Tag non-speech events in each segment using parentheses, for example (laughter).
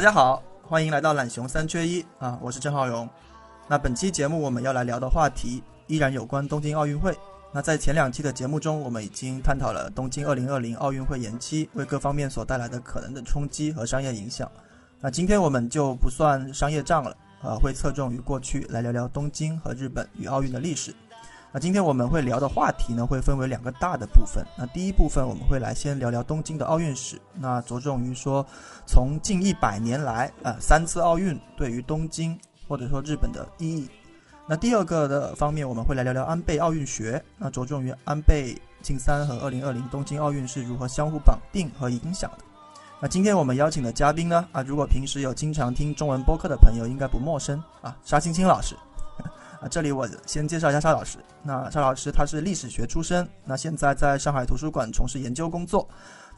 大家好，欢迎来到懒熊三缺一啊！我是郑浩荣。那本期节目我们要来聊的话题依然有关东京奥运会。那在前两期的节目中，我们已经探讨了东京二零二零奥运会延期为各方面所带来的可能的冲击和商业影响。那今天我们就不算商业账了，呃，会侧重于过去来聊聊东京和日本与奥运的历史。那今天我们会聊的话题呢，会分为两个大的部分。那第一部分我们会来先聊聊东京的奥运史，那着重于说从近一百年来，呃，三次奥运对于东京或者说日本的意义。那第二个的方面，我们会来聊聊安倍奥运学，那着重于安倍晋三和二零二零东京奥运是如何相互绑定和影响的。那今天我们邀请的嘉宾呢，啊，如果平时有经常听中文播客的朋友，应该不陌生啊，沙青青老师。啊，这里我先介绍一下沙老师。那沙老师他是历史学出身，那现在在上海图书馆从事研究工作。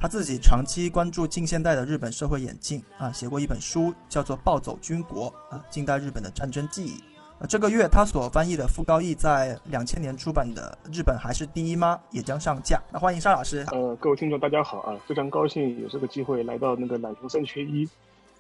他自己长期关注近现代的日本社会演进，啊，写过一本书叫做《暴走军国》，啊，近代日本的战争记忆。啊，这个月他所翻译的傅高义在两千年出版的《日本还是第一吗》也将上架。那欢迎沙老师。呃，各位听众大家好啊，非常高兴有这个机会来到那个懒熊三缺一。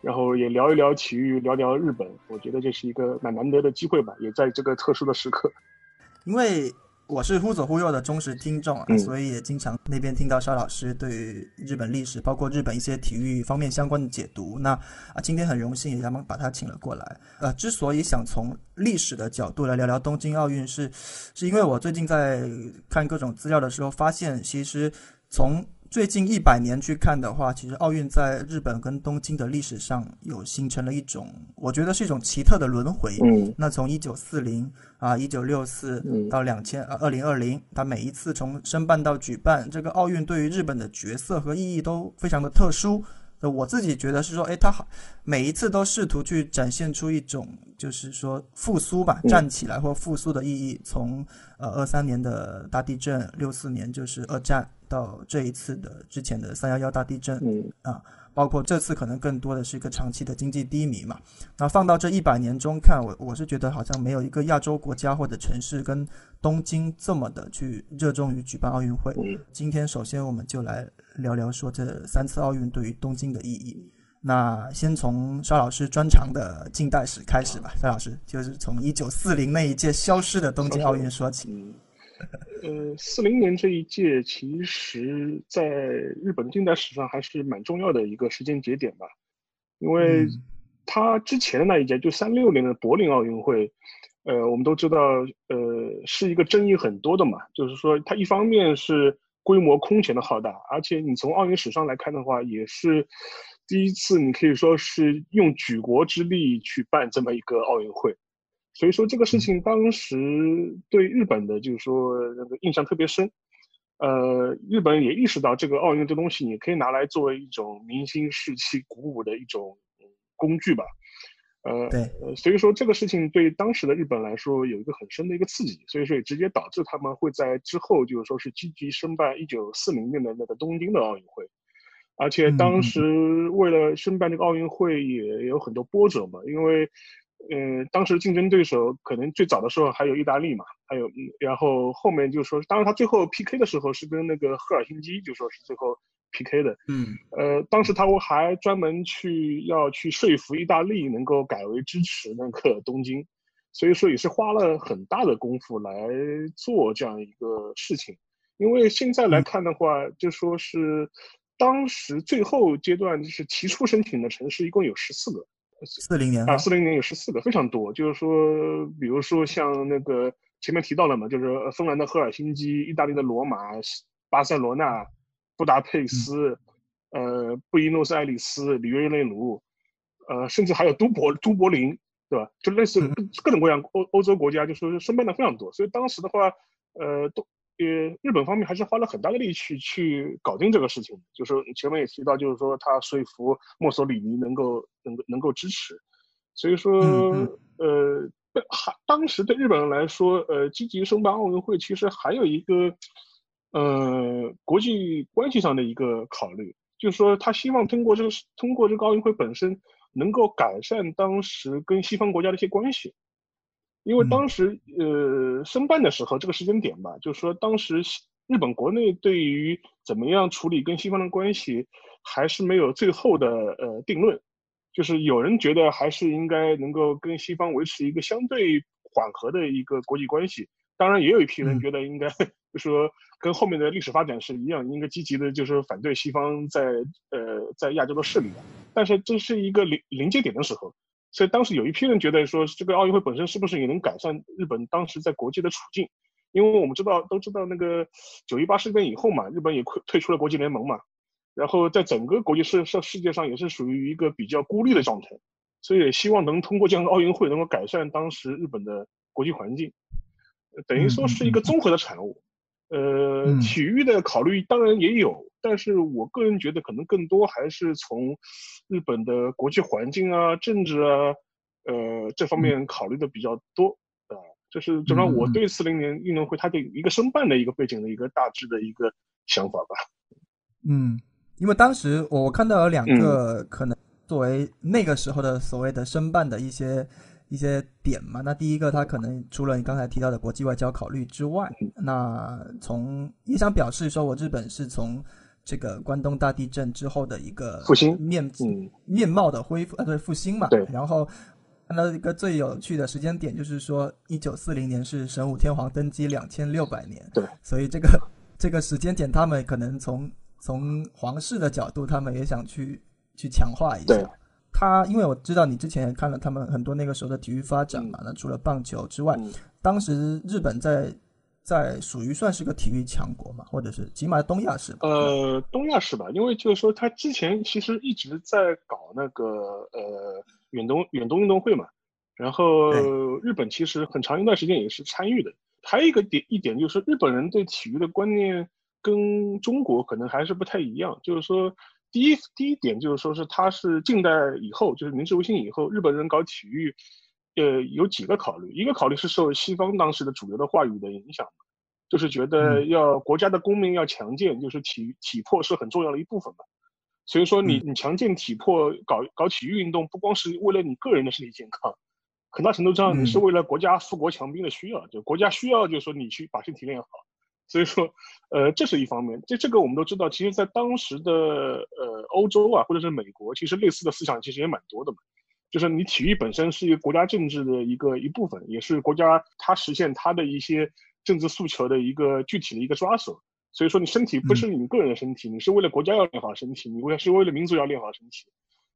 然后也聊一聊体育，聊聊日本，我觉得这是一个蛮难得的机会吧，也在这个特殊的时刻。(laughs) 因为我是忽左忽右的忠实听众啊，所以也经常那边听到肖老师对日本历史，包括日本一些体育方面相关的解读。那啊，今天很荣幸也帮把他请了过来。呃，之所以想从历史的角度来聊聊东京奥运，是是因为我最近在看各种资料的时候，发现其实从最近一百年去看的话，其实奥运在日本跟东京的历史上有形成了一种，我觉得是一种奇特的轮回。嗯，那从一九四零啊，一九六四到两千啊，二零二零，它每一次从申办到举办，这个奥运对于日本的角色和意义都非常的特殊。我自己觉得是说，哎，他好，每一次都试图去展现出一种，就是说复苏吧，站起来或复苏的意义。从呃二三年的大地震，六四年就是二战，到这一次的之前的三幺幺大地震，啊。包括这次可能更多的是一个长期的经济低迷嘛，那放到这一百年中看，我我是觉得好像没有一个亚洲国家或者城市跟东京这么的去热衷于举办奥运会。今天首先我们就来聊聊说这三次奥运对于东京的意义。那先从沙老师专长的近代史开始吧，沙老师就是从一九四零那一届消失的东京奥运说起。呃，四零年这一届，其实在日本近代史上还是蛮重要的一个时间节点吧，因为他之前的那一届，就三六年的柏林奥运会，呃，我们都知道，呃，是一个争议很多的嘛，就是说，它一方面是规模空前的浩大，而且你从奥运史上来看的话，也是第一次，你可以说是用举国之力去办这么一个奥运会。所以说这个事情当时对日本的，就是说那个印象特别深。呃，日本也意识到这个奥运这东西，你可以拿来作为一种明星士气鼓舞的一种工具吧。呃，对，呃，所以说这个事情对当时的日本来说有一个很深的一个刺激，所以说也直接导致他们会在之后就是说是积极申办一九四零年的那个东京的奥运会。而且当时为了申办这个奥运会也有很多波折嘛，因为。嗯，当时竞争对手可能最早的时候还有意大利嘛，还有，然后后面就说，当然他最后 PK 的时候是跟那个赫尔辛基，就说是最后 PK 的。嗯，呃，当时他我还专门去要去说服意大利能够改为支持那个东京，所以说也是花了很大的功夫来做这样一个事情。因为现在来看的话，就说是当时最后阶段就是提出申请的城市一共有十四个。四零年啊，四零年有十四个，非常多。就是说，比如说像那个前面提到了嘛，就是芬兰的赫尔辛基、意大利的罗马、巴塞罗那、布达佩斯、呃，布宜诺斯艾利斯、里约热内卢，呃，甚至还有都柏都柏林，对吧？就类似各种各样欧欧洲国家，就说申办的非常多。所以当时的话，呃，都呃，日本方面还是花了很大的力气去搞定这个事情。就是前面也提到，就是说他说服墨索里尼能够能够能够支持，所以说呃，还当时对日本人来说，呃，积极申办奥运会其实还有一个呃国际关系上的一个考虑，就是说他希望通过这个通过这个奥运会本身能够改善当时跟西方国家的一些关系。因为当时，呃，申办的时候这个时间点吧，就是说当时日本国内对于怎么样处理跟西方的关系，还是没有最后的呃定论。就是有人觉得还是应该能够跟西方维持一个相对缓和的一个国际关系。当然，也有一批人觉得应该，(laughs) 就说跟后面的历史发展是一样，应该积极的，就是反对西方在呃在亚洲的势力。但是这是一个临临界点的时候。所以当时有一批人觉得说，这个奥运会本身是不是也能改善日本当时在国际的处境？因为我们知道，都知道那个九一八事变以后嘛，日本也退退出了国际联盟嘛，然后在整个国际世世世界上也是属于一个比较孤立的状态，所以也希望能通过这样的奥运会能够改善当时日本的国际环境，等于说是一个综合的产物。呃，体育的考虑当然也有，但是我个人觉得可能更多还是从日本的国际环境啊、政治啊，呃这方面考虑的比较多啊。这是至少我对四零年运动会它的一个申办的一个背景的一个大致的一个想法吧。嗯，因为当时我看到有两个可能作为那个时候的所谓的申办的一些。一些点嘛，那第一个，它可能除了你刚才提到的国际外交考虑之外，那从也想表示说，我日本是从这个关东大地震之后的一个复兴面面貌的恢复，呃，对，复兴嘛。对。然后看到一个最有趣的时间点，就是说一九四零年是神武天皇登基两千六百年。对。(laughs) 所以这个这个时间点，他们可能从从皇室的角度，他们也想去去强化一下。他因为我知道你之前也看了他们很多那个时候的体育发展嘛，那除了棒球之外，当时日本在在属于算是个体育强国嘛，或者是起码东亚是呃东亚是吧？因为就是说他之前其实一直在搞那个呃远东远东运动会嘛，然后日本其实很长一段时间也是参与的。还有一个点一点就是日本人对体育的观念跟中国可能还是不太一样，就是说。第一第一点就是说，是它是近代以后，就是明治维新以后，日本人搞体育，呃，有几个考虑。一个考虑是受西方当时的主流的话语的影响，就是觉得要国家的公民要强健，就是体体魄是很重要的一部分嘛。所以说，你你强健体魄，搞搞体育运动，不光是为了你个人的身体健康，很大程度上你是为了国家富国强兵的需要，就国家需要，就是说你去把身体练好。所以说，呃，这是一方面。这这个我们都知道，其实，在当时的呃欧洲啊，或者是美国，其实类似的思想其实也蛮多的嘛。就是你体育本身是一个国家政治的一个一部分，也是国家它实现它的一些政治诉求的一个具体的一个抓手。所以说，你身体不是你个人的身体，你是为了国家要练好身体，你为是为了民族要练好身体。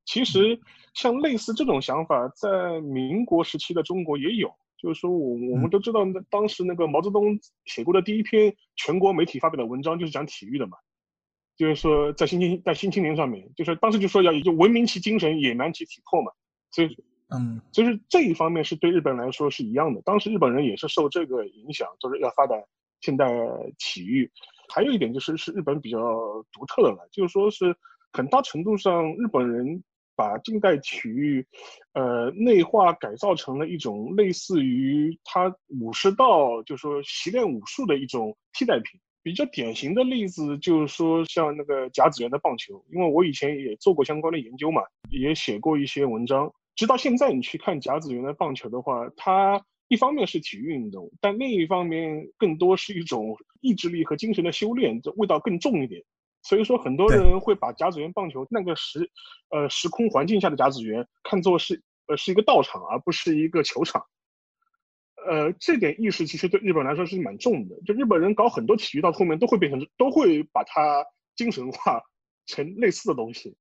其实，像类似这种想法，在民国时期的中国也有。就是说，我我们都知道，那当时那个毛泽东写过的第一篇全国媒体发表的文章就是讲体育的嘛。就是说，在新青在新青年上面，就是当时就说要就文明其精神，野蛮其体魄嘛。所以，嗯，就是这一方面是对日本来说是一样的。当时日本人也是受这个影响，就是要发展现代体育。还有一点就是是日本比较独特的了，就是说是很大程度上日本人。把近代体育，呃，内化改造成了一种类似于他武士道，就是说习练武术的一种替代品。比较典型的例子就是说，像那个甲子园的棒球，因为我以前也做过相关的研究嘛，也写过一些文章。直到现在，你去看甲子园的棒球的话，它一方面是体育运动，但另一方面更多是一种意志力和精神的修炼，这味道更重一点。所以说，很多人会把甲子园棒球那个时，呃，时空环境下的甲子园看作是，呃，是一个道场，而不是一个球场。呃，这点意识其实对日本来说是蛮重的。就日本人搞很多体育到后面都会变成，都会把它精神化成类似的东西。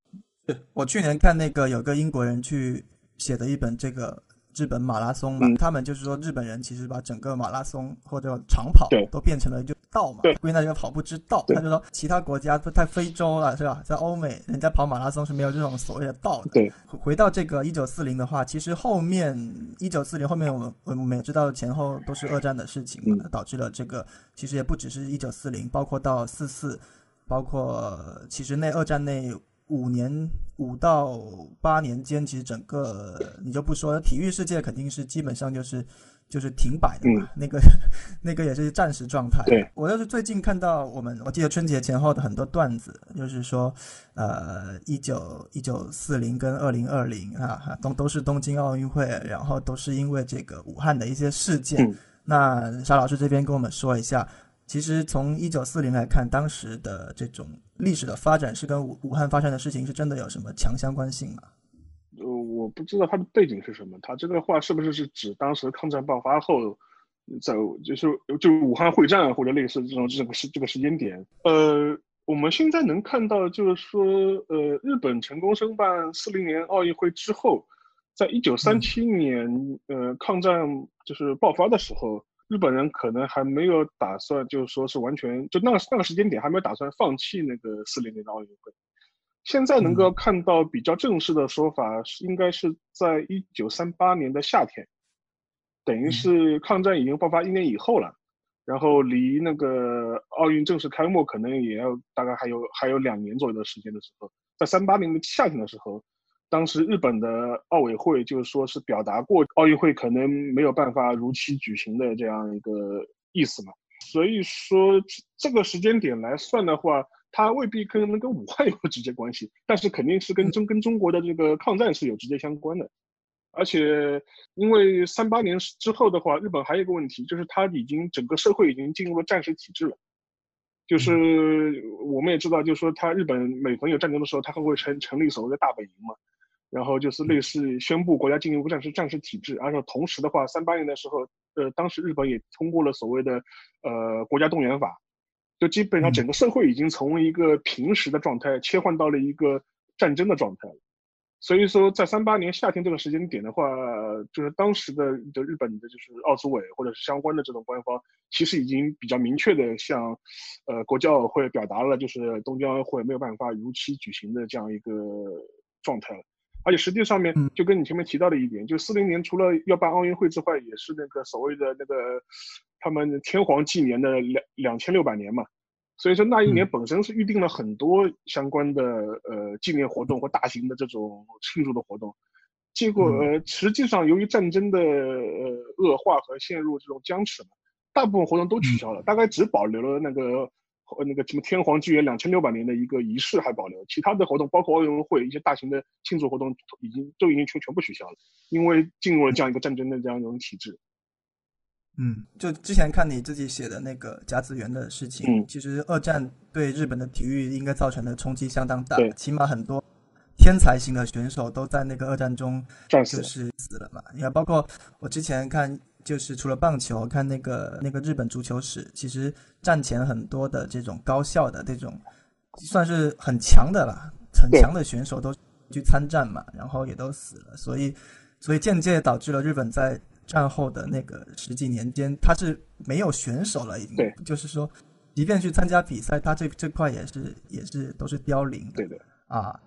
对 (laughs) 我去年看那个有个英国人去写的一本这个日本马拉松嘛，他们就是说日本人其实把整个马拉松或者长跑都变成了就道嘛，归纳一个跑步之道。他就说其他国家都太非洲了，是吧？在欧美，人家跑马拉松是没有这种所谓的道的。对，回到这个一九四零的话，其实后面一九四零后面我们我们也知道前后都是二战的事情嘛，导致了这个其实也不只是一九四零，包括到四四，包括其实那二战那。五年五到八年间，其实整个你就不说体育世界肯定是基本上就是就是停摆的嘛，那个 (laughs) 那个也是暂时状态。对我就是最近看到我们，我记得春节前后的很多段子，就是说，呃，一九一九四零跟二零二零啊，都都是东京奥运会，然后都是因为这个武汉的一些事件。那沙老师这边跟我们说一下。其实从一九四零来看，当时的这种历史的发展是跟武武汉发生的事情是真的有什么强相关性吗？呃，我不知道它的背景是什么。他这个话是不是是指当时抗战爆发后，在就是就武汉会战或者类似这种这个时这个时间点？呃，我们现在能看到就是说，呃，日本成功申办四零年奥运会之后，在一九三七年，呃，抗战就是爆发的时候。日本人可能还没有打算，就是说是完全就那个那个时间点还没有打算放弃那个四零年的奥运会。现在能够看到比较正式的说法是，应该是在一九三八年的夏天，等于是抗战已经爆发一年以后了，然后离那个奥运正式开幕可能也要大概还有还有两年左右的时间的时候，在三八年的夏天的时候。当时日本的奥委会就是说是表达过奥运会可能没有办法如期举行的这样一个意思嘛，所以说这个时间点来算的话，它未必可能跟武汉有直接关系，但是肯定是跟中跟中国的这个抗战是有直接相关的，而且因为三八年之后的话，日本还有一个问题，就是它已经整个社会已经进入了战时体制了，就是我们也知道，就是说它日本每逢有战争的时候，它还会成成立所谓的大本营嘛。然后就是类似宣布国家进入战时战时体制，而且同时的话，三八年的时候，呃，当时日本也通过了所谓的呃国家动员法，就基本上整个社会已经从一个平时的状态切换到了一个战争的状态了。所以说，在三八年夏天这个时间点的话，就是当时的的日本的就是奥组委或者是相关的这种官方，其实已经比较明确的向呃国际奥委会表达了，就是东京奥运会没有办法如期举行的这样一个状态了。而且实际上面就跟你前面提到的一点，就四零年除了要办奥运会之外，也是那个所谓的那个他们天皇纪年的两两千六百年嘛，所以说那一年本身是预定了很多相关的呃纪念活动或大型的这种庆祝的活动，结果呃实际上由于战争的呃恶化和陷入这种僵持嘛，大部分活动都取消了，大概只保留了那个。和那个什么天皇纪元两千六百年的一个仪式还保留，其他的活动包括奥运会一些大型的庆祝活动已经都已经全全部取消了，因为进入了这样一个战争的这样一种体制。嗯，就之前看你自己写的那个甲子园的事情，其实二战对日本的体育应该造成的冲击相当大，起码很多天才型的选手都在那个二战中就是死了嘛。你看，包括我之前看。就是除了棒球，看那个那个日本足球史，其实战前很多的这种高校的这种，算是很强的了，很强的选手都去参战嘛，然后也都死了，所以所以间接导致了日本在战后的那个十几年间，他是没有选手了，已经，就是说，即便去参加比赛，他这这块也是也是都是凋零的，对的，啊，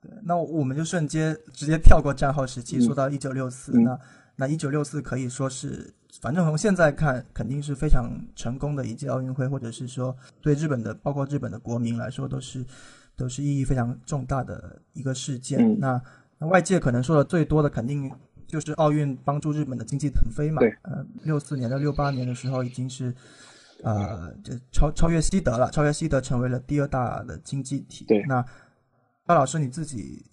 对，那我们就瞬间直接跳过战后时期，说到一九六四那。那一九六四可以说是，反正从现在看，肯定是非常成功的一届奥运会，或者是说对日本的，包括日本的国民来说，都是都是意义非常重大的一个事件。那那外界可能说的最多的，肯定就是奥运帮助日本的经济腾飞嘛。呃，六四年到六八年的时候，已经是呃，就超超越西德了，超越西德成为了第二大的经济体。对。那高老师你自己。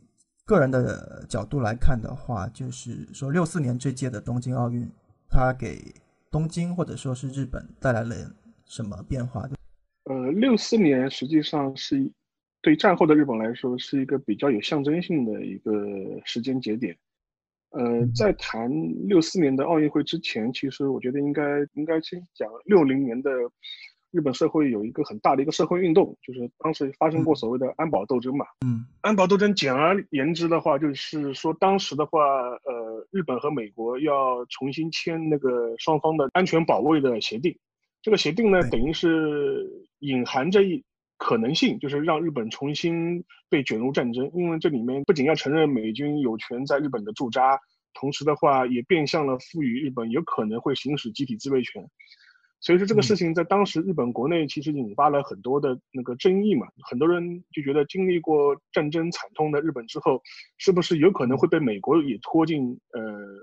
个人的角度来看的话，就是说六四年这届的东京奥运，它给东京或者说是日本带来了什么变化？呃，六四年实际上是对战后的日本来说是一个比较有象征性的一个时间节点。呃，在谈六四年的奥运会之前，其实我觉得应该应该先讲六零年的。日本社会有一个很大的一个社会运动，就是当时发生过所谓的安保斗争嘛。嗯，安保斗争简而言之的话，就是说当时的话，呃，日本和美国要重新签那个双方的安全保卫的协定。这个协定呢，等于是隐含着一可能性，就是让日本重新被卷入战争。因为这里面不仅要承认美军有权在日本的驻扎，同时的话也变相了赋予日本有可能会行使集体自卫权。所以说这个事情在当时日本国内其实引发了很多的那个争议嘛，很多人就觉得经历过战争惨痛的日本之后，是不是有可能会被美国也拖进呃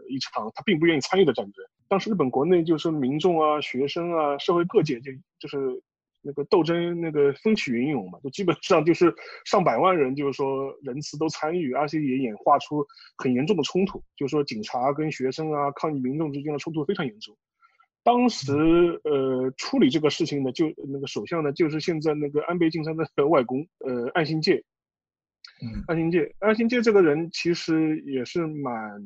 一场他并不愿意参与的战争？当时日本国内就是民众啊、学生啊、社会各界就就是那个斗争那个风起云涌嘛，就基本上就是上百万人就是说人次都参与，而且也演化出很严重的冲突，就是说警察跟学生啊、抗议民众之间的冲突非常严重。当时，呃，处理这个事情的就那个首相呢，就是现在那个安倍晋三的外公，呃，岸信介。岸信介，岸信介这个人其实也是蛮，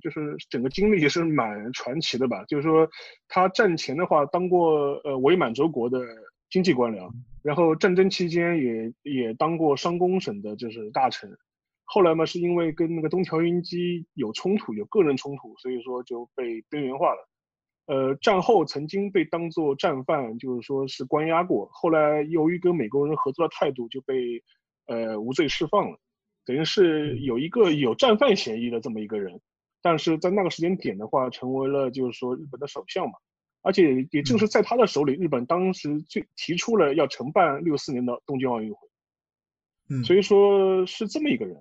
就是整个经历也是蛮传奇的吧。就是说，他战前的话当过呃伪满洲国的经济官僚，然后战争期间也也当过商工省的就是大臣，后来嘛是因为跟那个东条英机有冲突，有个人冲突，所以说就被边缘化了。呃，战后曾经被当作战犯，就是说是关押过。后来由于跟美国人合作的态度，就被呃无罪释放了，等于是有一个有战犯嫌疑的这么一个人。但是在那个时间点的话，成为了就是说日本的首相嘛。而且也正是在他的手里，日本当时最提出了要承办六四年的东京奥运会。嗯，所以说是这么一个人。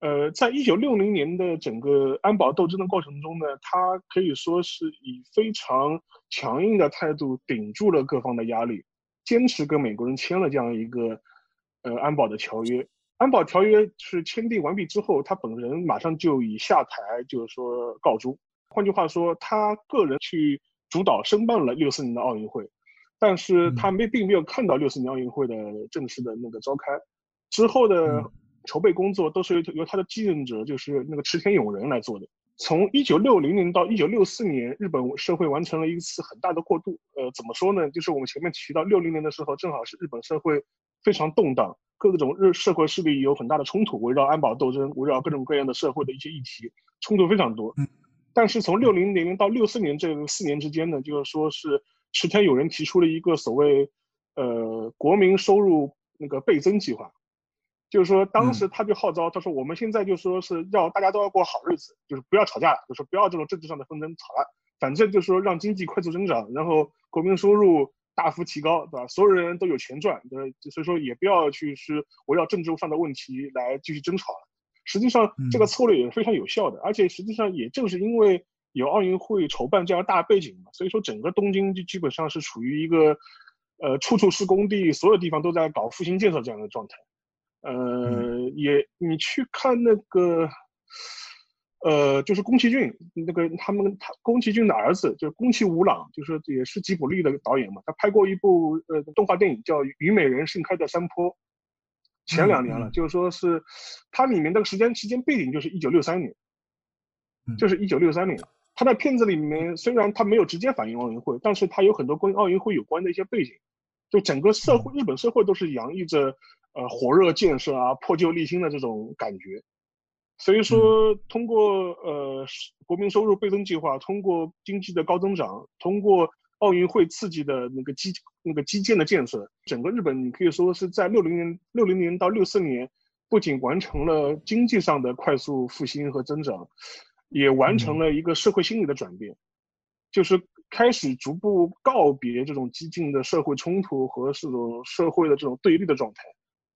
呃，在一九六零年的整个安保斗争的过程中呢，他可以说是以非常强硬的态度顶住了各方的压力，坚持跟美国人签了这样一个呃安保的条约。安保条约是签订完毕之后，他本人马上就以下台就是说告终。换句话说，他个人去主导申办了六四年的奥运会，但是他没并没有看到六四年奥运会的正式的那个召开之后的。筹备工作都是由由他的继任者，就是那个池田勇人来做的。从一九六零年到一九六四年，日本社会完成了一次很大的过渡。呃，怎么说呢？就是我们前面提到六零年的时候，正好是日本社会非常动荡，各种日社会势力有很大的冲突，围绕安保斗争，围绕各种各样的社会的一些议题，冲突非常多。但是从六零年到六四年这四年之间呢，就是说是池田勇人提出了一个所谓呃国民收入那个倍增计划。就是说，当时他就号召，他说我们现在就说是要大家都要过好日子，就是不要吵架了，就是不要这种政治上的纷争吵了，反正就是说让经济快速增长，然后国民收入大幅提高，对吧？所有人都有钱赚，对，所以说也不要去是围绕政治上的问题来继续争吵了。实际上，这个策略也是非常有效的，而且实际上也正是因为有奥运会筹办这样大背景嘛，所以说整个东京就基本上是处于一个，呃，处处是工地，所有地方都在搞复兴建设这样的状态。呃，也你去看那个，呃，就是宫崎骏那个他们他宫崎骏的儿子就是宫崎吾朗，就是也是吉卜力的导演嘛，他拍过一部呃动画电影叫《虞美人盛开的山坡》，前两年了，就是说是它里面的时间时间背景就是一九六三年，就是一九六三年，他在片子里面虽然他没有直接反映奥运会，但是他有很多跟奥运会有关的一些背景，就整个社会日本社会都是洋溢着。呃，火热建设啊，破旧立新的这种感觉，所以说通过呃国民收入倍增计划，通过经济的高增长，通过奥运会刺激的那个基那个基建的建设，整个日本你可以说是在六零年六零年到六四年，不仅完成了经济上的快速复兴和增长，也完成了一个社会心理的转变，就是开始逐步告别这种激进的社会冲突和这种社会的这种对立的状态。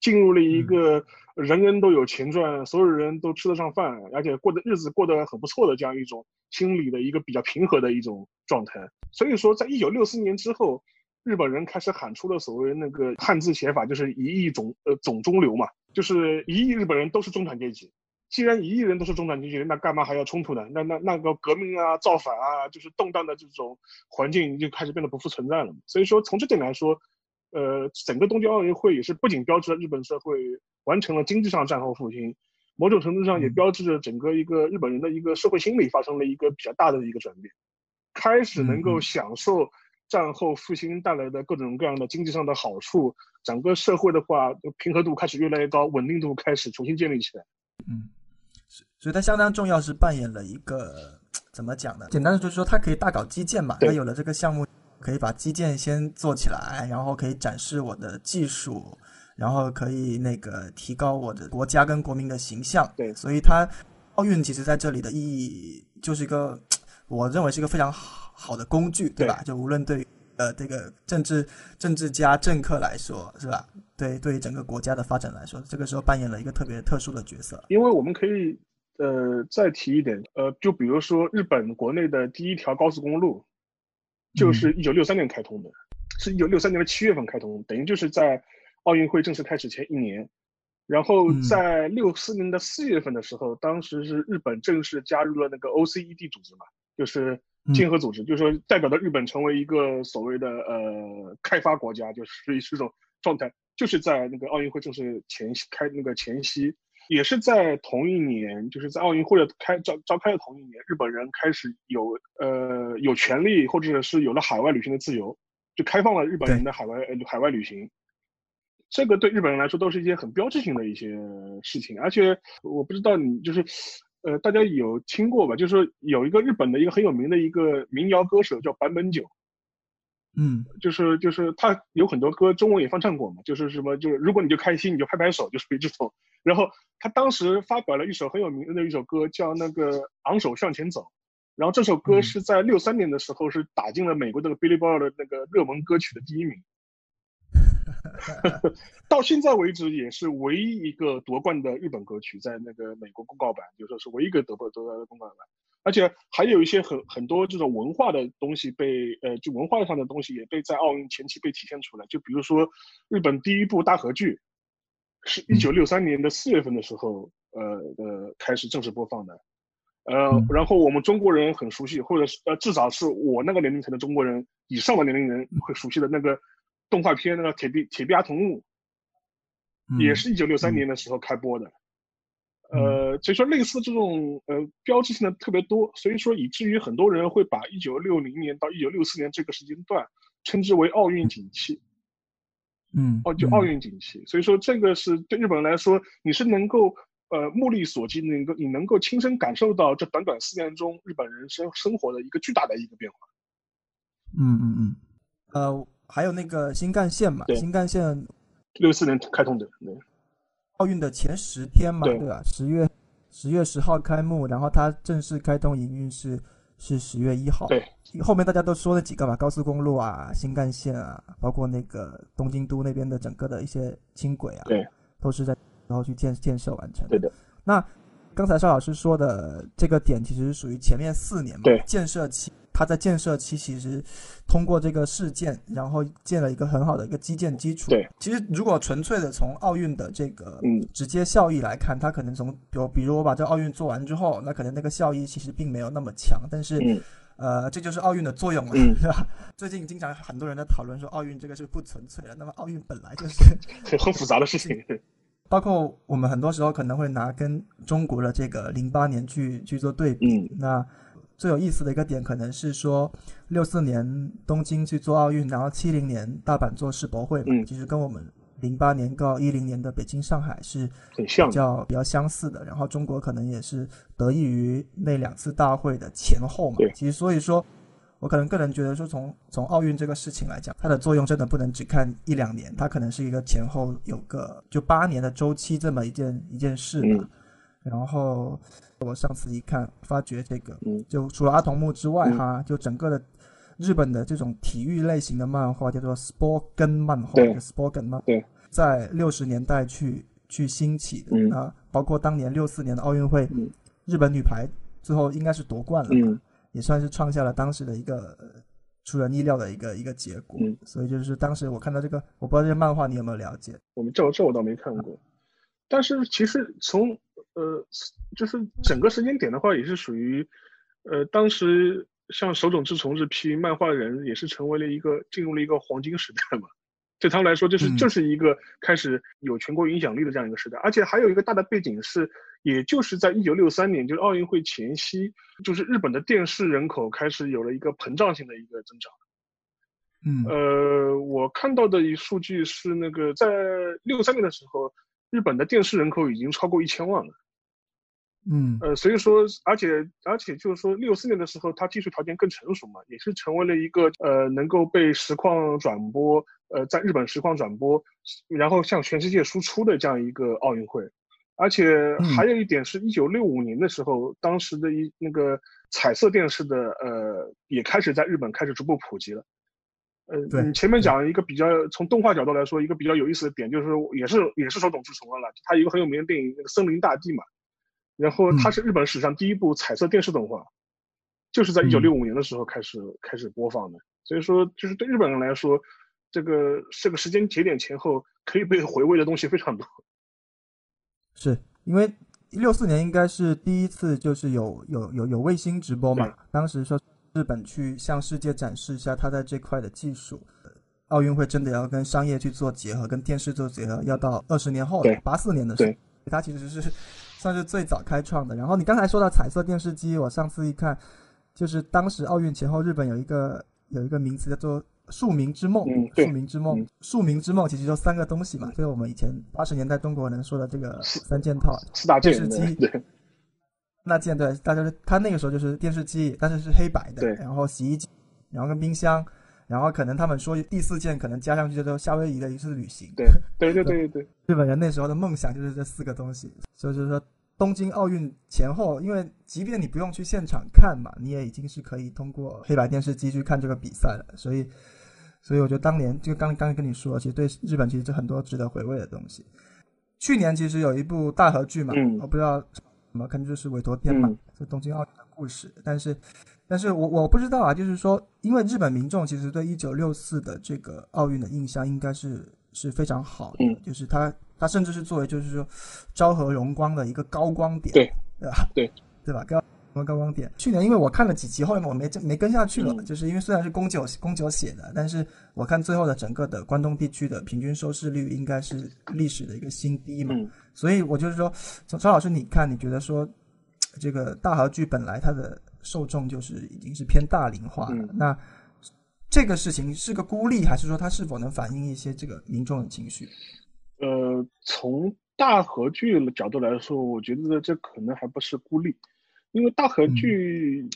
进入了一个人人都有钱赚，所有人都吃得上饭，而且过的日子过得很不错的这样一种心理的一个比较平和的一种状态。所以说，在一九六四年之后，日本人开始喊出了所谓那个汉字写法，就是一亿总呃总中流嘛，就是一亿日本人都是中产阶级。既然一亿人都是中产阶级，那干嘛还要冲突呢？那那那个革命啊、造反啊，就是动荡的这种环境就开始变得不复存在了。所以说，从这点来说。呃，整个东京奥运会也是不仅标志着日本社会完成了经济上战后复兴，某种程度上也标志着整个一个日本人的一个社会心理发生了一个比较大的一个转变，开始能够享受战后复兴带来的各种各样的经济上的好处，整个社会的话平和度开始越来越高，稳定度开始重新建立起来。嗯，所以它相当重要，是扮演了一个怎么讲呢？简单的就是说，它可以大搞基建嘛。它有了这个项目，可以把基建先做起来，然后可以展示我的技术，然后可以那个提高我的国家跟国民的形象。对，所以它奥运其实在这里的意义就是一个，我认为是一个非常好好的工具，对吧？就无论对呃这个政治政治家政客来说，是吧？对，对于整个国家的发展来说，这个时候扮演了一个特别特殊的角色。因为我们可以。呃，再提一点，呃，就比如说日本国内的第一条高速公路，就是一九六三年开通的，是一九六三年的七月份开通，等于就是在奥运会正式开始前一年。然后在六四年的四月份的时候，当时是日本正式加入了那个 OCED 组织嘛，就是经合组织，就是说代表的日本成为一个所谓的呃开发国家，就是是这种状态，就是在那个奥运会正式前夕开那个前夕。也是在同一年，就是在奥运会的开召召开的同一年，日本人开始有呃有权利或者是有了海外旅行的自由，就开放了日本人的海外海外旅行。这个对日本人来说都是一些很标志性的一些事情，而且我不知道你就是呃大家有听过吧？就是说有一个日本的一个很有名的一个民谣歌手叫坂本九。嗯，就是就是他有很多歌，中文也翻唱过嘛，就是什么就是如果你就开心，你就拍拍手，就是这种。然后他当时发表了一首很有名的一首歌，叫那个《昂首向前走》，然后这首歌是在六三年的时候是打进了美国那个 Billboard 的那个热门歌曲的第一名，(laughs) 到现在为止也是唯一一个夺冠的日本歌曲，在那个美国公告版，就说是唯一一个得过得的公告版。而且还有一些很很多这种文化的东西被呃，就文化上的东西也被在奥运前期被体现出来。就比如说，日本第一部大合剧，是一九六三年的四月份的时候，呃呃开始正式播放的。呃，然后我们中国人很熟悉，或者是呃至少是我那个年龄层的中国人以上的年龄人会熟悉的那个动画片，那个铁臂铁臂阿童木，也是一九六三年的时候开播的。呃，所以说类似这种呃标志性的特别多，所以说以至于很多人会把一九六零年到一九六四年这个时间段称之为奥运景气。嗯，哦，就奥运景气。所以说这个是对日本人来说，你是能够呃目力所及，能够你能够亲身感受到这短短四年中日本人生生活的一个巨大的一个变化。嗯嗯嗯，呃，还有那个新干线嘛，新干线六四年开通的。奥运的前十天嘛，对吧？十月十月十号开幕，然后它正式开通营运是是十月一号。对，后面大家都说了几个嘛，高速公路啊，新干线啊，包括那个东京都那边的整个的一些轻轨啊，对，都是在然后去建建设完成。对的。那刚才邵老师说的这个点，其实是属于前面四年嘛，对，建设期。他在建设期其实通过这个事件，然后建了一个很好的一个基建基础。对，其实如果纯粹的从奥运的这个嗯直接效益来看，它可能从比如比如我把这奥运做完之后，那可能那个效益其实并没有那么强。但是呃，这就是奥运的作用嘛，是吧？(laughs) 最近经常很多人在讨论说奥运这个是不纯粹的。那么奥运本来就是 (laughs) 很复杂的事情，(laughs) 包括我们很多时候可能会拿跟中国的这个零八年去去做对比。那最有意思的一个点可能是说，六四年东京去做奥运，然后七零年大阪做世博会，嗯，其实跟我们零八年到一零年的北京、上海是，比较比较相似的。然后中国可能也是得益于那两次大会的前后嘛。其实所以说，我可能个人觉得说，从从奥运这个事情来讲，它的作用真的不能只看一两年，它可能是一个前后有个就八年的周期这么一件一件事嘛。然后。我上次一看，发觉这个，就除了阿童木之外，哈，就整个的日本的这种体育类型的漫画叫做 sport 跟漫画，sport 跟漫，对，在六十年代去去兴起的啊，包括当年六四年的奥运会，日本女排最后应该是夺冠了，也算是创下了当时的一个出人意料的一个一个结果。所以就是当时我看到这个，我不知道这些漫画你有没有了解？我们这这我倒没看过，但是其实从。呃，就是整个时间点的话，也是属于，呃，当时像手冢治虫这批漫画人，也是成为了一个进入了一个黄金时代嘛。对他们来说，就是这是一个开始有全国影响力的这样一个时代。而且还有一个大的背景是，也就是在一九六三年，就是奥运会前夕，就是日本的电视人口开始有了一个膨胀性的一个增长。嗯，呃，我看到的一数据是，那个在六三年的时候，日本的电视人口已经超过一千万了。嗯，呃，所以说，而且而且就是说，六四年的时候，它技术条件更成熟嘛，也是成为了一个呃能够被实况转播，呃，在日本实况转播，然后向全世界输出的这样一个奥运会。而且还有一点是，一九六五年的时候，当时的一那个彩色电视的呃也开始在日本开始逐步普及了。呃，你前面讲一个比较从动画角度来说，一个比较有意思的点，就是也是也是手冢治虫了，他一个很有名的电影那个《森林大地》嘛。然后它是日本史上第一部彩色电视动画，就是在一九六五年的时候开始开始播放的。所以说，就是对日本人来说，这个这个时间节点前后可以被回味的东西非常多。(laughs) 是因为六四年应该是第一次，就是有有有有卫星直播嘛？当时说日本去向世界展示一下他在这块的技术。奥运会真的要跟商业去做结合，跟电视做结合，要到二十年后了，八四年的时候，他其实是。算是最早开创的。然后你刚才说到彩色电视机，我上次一看，就是当时奥运前后，日本有一个有一个名词叫做“庶民之梦”。庶民之梦，庶民之梦其实就三个东西嘛，就是我们以前八十年代中国人说的这个三件套：四大电视机。那件对，大家他那个时候就是电视机，但是是黑白的。然后洗衣机，然后跟冰箱，然后可能他们说第四件可能加上去叫做夏威夷的一次旅行。对对对 (laughs) 对对。日本人那时候的梦想就是这四个东西，所以就是说。东京奥运前后，因为即便你不用去现场看嘛，你也已经是可以通过黑白电视机去看这个比赛了。所以，所以我觉得当年就刚刚跟你说，其实对日本其实是很多值得回味的东西。去年其实有一部大合剧嘛，我不知道什么，可能就是委托片嘛，就东京奥运的故事。但是，但是我我不知道啊，就是说，因为日本民众其实对一九六四的这个奥运的印象应该是是非常好的，就是他。它甚至是作为就是说，昭和荣光的一个高光点，对对吧？对对吧？高高光点。去年因为我看了几集，后面我没没跟下去了，就是因为虽然是宫九宫九写的，但是我看最后的整个的关东地区的平均收视率应该是历史的一个新低嘛。所以我就是说，张老师，你看，你觉得说这个大和剧本来它的受众就是已经是偏大龄化了，那这个事情是个孤立，还是说它是否能反映一些这个民众的情绪？呃，从大合剧的角度来说，我觉得这可能还不是孤立，因为大合剧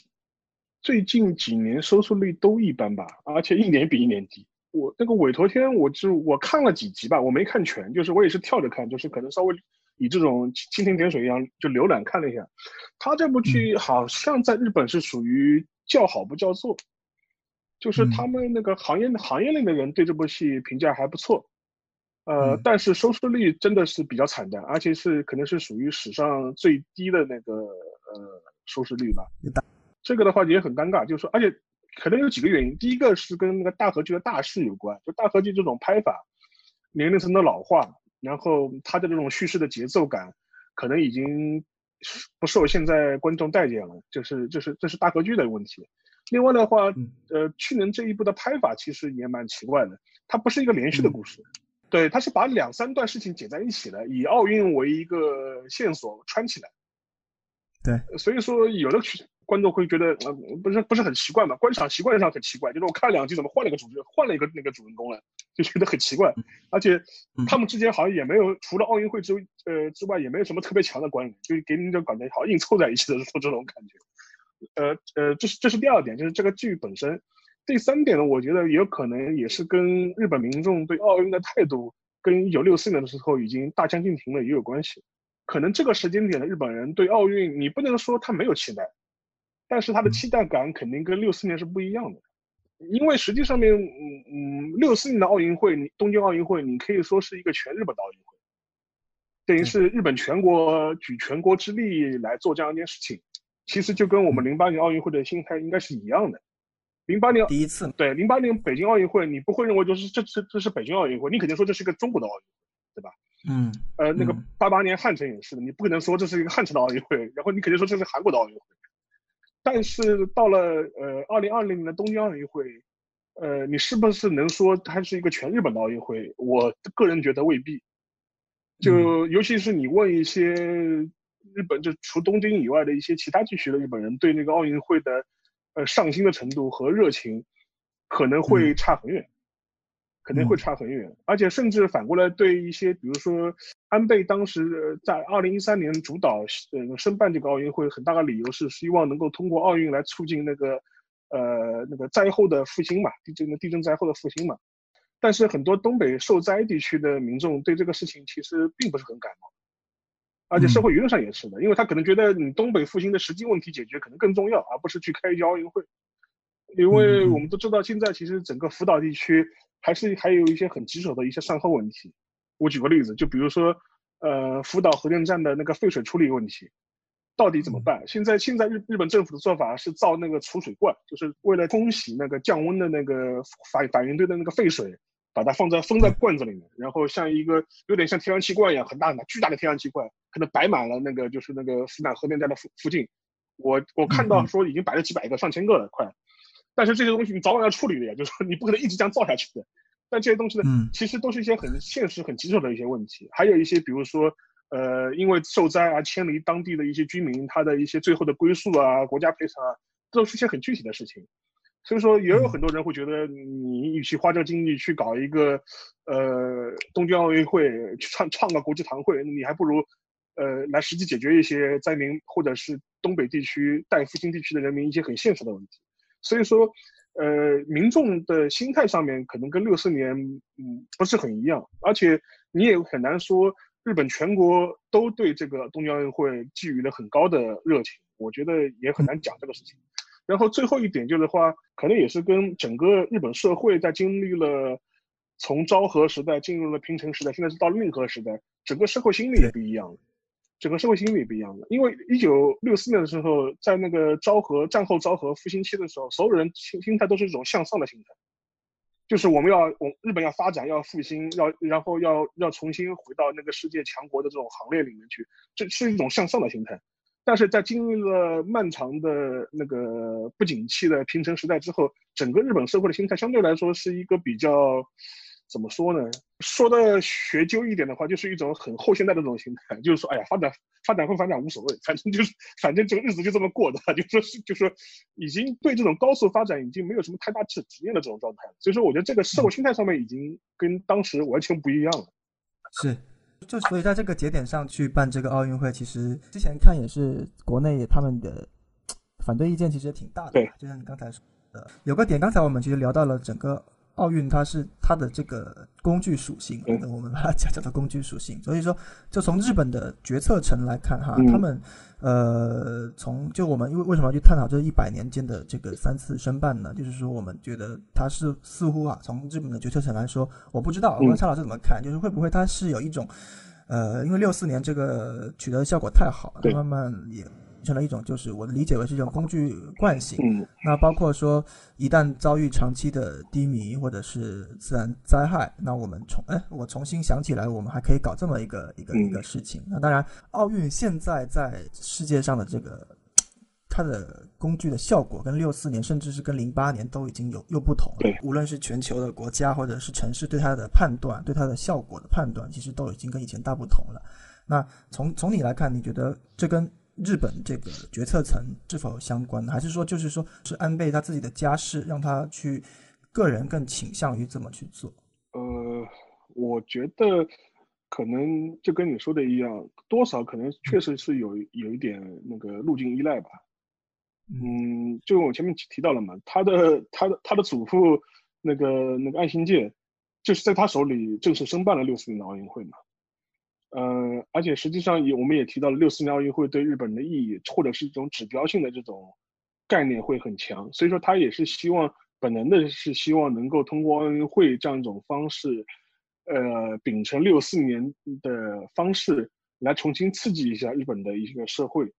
最近几年收视率都一般吧，而且一年比一年低。我那个委托天，我就我看了几集吧，我没看全，就是我也是跳着看，就是可能稍微以这种蜻蜓点水一样就浏览看了一下。他这部剧好像在日本是属于叫好不叫座，就是他们那个行业行业内的人对这部戏评价还不错。呃，但是收视率真的是比较惨淡，而且是可能是属于史上最低的那个呃收视率吧。这个的话也很尴尬，就是说，而且可能有几个原因。第一个是跟那个大合剧的大势有关，就大合剧这种拍法，年龄层的老化，然后它的这种叙事的节奏感，可能已经不受现在观众待见了。就是就是这是大合剧的问题。另外的话，呃，去年这一部的拍法其实也蛮奇怪的，它不是一个连续的故事。对，他是把两三段事情剪在一起的，以奥运为一个线索穿起来。对，所以说有的观众会觉得，呃，不是不是很奇怪嘛？观赏习惯上很奇怪，就是我看了两集，怎么换了一个主角，换了一个那个主人公了，就觉得很奇怪。而且他们之间好像也没有，除了奥运会之呃之外，也没有什么特别强的关联，就给你一种感觉，好像硬凑在一起的这种感觉。呃呃，这是这是第二点，就是这个剧本身。第三点呢，我觉得也有可能也是跟日本民众对奥运的态度，跟一九六四年的时候已经大相径庭了也有关系。可能这个时间点的日本人对奥运，你不能说他没有期待，但是他的期待感肯定跟六四年是不一样的。因为实际上面，嗯嗯，六四年的奥运会，你东京奥运会，你可以说是一个全日本的奥运会，等于是日本全国举全国之力来做这样一件事情，其实就跟我们零八年奥运会的心态应该是一样的。零八年第一次，对零八年北京奥运会，你不会认为就是这这这是北京奥运会，你肯定说这是一个中国的奥运会，对吧？嗯，呃，那个八八年汉城也是的，你不可能说这是一个汉城的奥运会，然后你肯定说这是韩国的奥运会。但是到了呃二零二零年的东京奥运会，呃，你是不是能说它是一个全日本的奥运会？我个人觉得未必。就尤其是你问一些日本，就除东京以外的一些其他地区的日本人，对那个奥运会的。呃，上心的程度和热情可能会差很远，可能会差很远。而且甚至反过来对一些，比如说安倍当时在二零一三年主导呃申办这个奥运会，很大的理由是希望能够通过奥运来促进那个呃那个灾后的复兴嘛，地震的地震灾后的复兴嘛。但是很多东北受灾地区的民众对这个事情其实并不是很感冒，而且社会舆论上也是的，因为他可能觉得你东北复兴的实际问题解决可能更重要，而不是去开一届奥运会。因为我们都知道，现在其实整个福岛地区还是还有一些很棘手的一些善后问题。我举个例子，就比如说，呃，福岛核电站的那个废水处理问题，到底怎么办？现在现在日日本政府的做法是造那个储水罐，就是为了冲洗那个降温的那个反反应堆的那个废水，把它放在封在罐子里面，然后像一个有点像天然气罐一样很大很大巨大的天然气罐，可能摆满了那个就是那个福岛核电站的附附近。我我看到说已经摆了几百个、上千个了，快。但是这些东西你早晚要处理的呀，就是说你不可能一直这样造下去的。但这些东西呢，其实都是一些很现实、很棘手的一些问题。还有一些，比如说，呃，因为受灾而迁离当地的一些居民，他的一些最后的归宿啊、国家赔偿啊，都是一些很具体的事情。所以说，也有很多人会觉得，你与其花这个精力去搞一个，呃，东京奥运会，去创创个国际堂会，你还不如，呃，来实际解决一些灾民或者是东北地区带复兴地区的人民一些很现实的问题。所以说，呃，民众的心态上面可能跟六四年，嗯，不是很一样，而且你也很难说日本全国都对这个东京奥运会寄予了很高的热情，我觉得也很难讲这个事情。然后最后一点就是话，可能也是跟整个日本社会在经历了从昭和时代进入了平成时代，现在是到令和时代，整个社会心理也不一样了。整个社会心理不一样的，因为一九六四年的时候，在那个昭和战后昭和复兴期的时候，所有人心心态都是一种向上的心态，就是我们要我日本要发展要复兴要然后要要重新回到那个世界强国的这种行列里面去，这是一种向上的心态。但是在经历了漫长的那个不景气的平成时代之后，整个日本社会的心态相对来说是一个比较。怎么说呢？说的学究一点的话，就是一种很后现代的这种心态，就是说，哎呀，发展发展不发展无所谓，反正就是反正这个日子就这么过的，就说是就说已经对这种高速发展已经没有什么太大执执念的这种状态了。所以说，我觉得这个社会心态上面已经跟当时完全不一样了。是，就所以在这个节点上去办这个奥运会，其实之前看也是国内他们的反对意见其实也挺大的。对，就像你刚才说的，有个点，刚才我们其实聊到了整个。奥运它是它的这个工具属性，我们把它叫叫做工具属性。所以说，就从日本的决策层来看，哈，他们呃，从就我们因为为什么要去探讨这一百年间的这个三次申办呢？就是说，我们觉得它是似乎啊，从日本的决策层来说，我不知道，我问蔡老师怎么看？就是会不会它是有一种呃，因为六四年这个取得的效果太好，慢慢也。成了一种，就是我的理解为是一种工具惯性。嗯，那包括说，一旦遭遇长期的低迷或者是自然灾害，那我们重哎，我重新想起来，我们还可以搞这么一个一个一个事情。那当然，奥运现在在世界上的这个它的工具的效果，跟六四年甚至是跟零八年都已经有又不同了。无论是全球的国家或者是城市对它的判断，对它的效果的判断，其实都已经跟以前大不同了。那从从你来看，你觉得这跟？日本这个决策层是否相关，还是说就是说是安倍他自己的家世让他去个人更倾向于怎么去做？呃，我觉得可能就跟你说的一样，多少可能确实是有有一点那个路径依赖吧。嗯，就我前面提到了嘛，他的他的他的祖父那个那个岸信介，就是在他手里正式申办了六四年的奥运会嘛。呃，而且实际上也，我们也提到了六四年奥运会对日本的意义，或者是一种指标性的这种概念会很强，所以说他也是希望本能的是希望能够通过奥运会这样一种方式，呃，秉承六四年的方式来重新刺激一下日本的一个社会。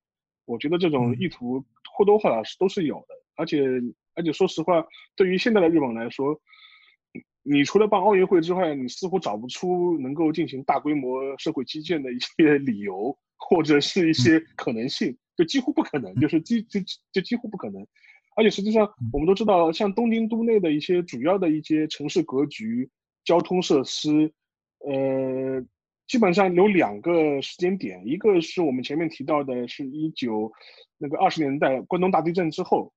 我觉得这种意图或多或少是都是有的，而且而且说实话，对于现在的日本来说。你除了办奥运会之外，你似乎找不出能够进行大规模社会基建的一些理由，或者是一些可能性，就几乎不可能，就是几就就几乎不可能。而且实际上，我们都知道，像东京都内的一些主要的一些城市格局、交通设施，呃，基本上有两个时间点，一个是我们前面提到的，是一九那个二十年代关东大地震之后，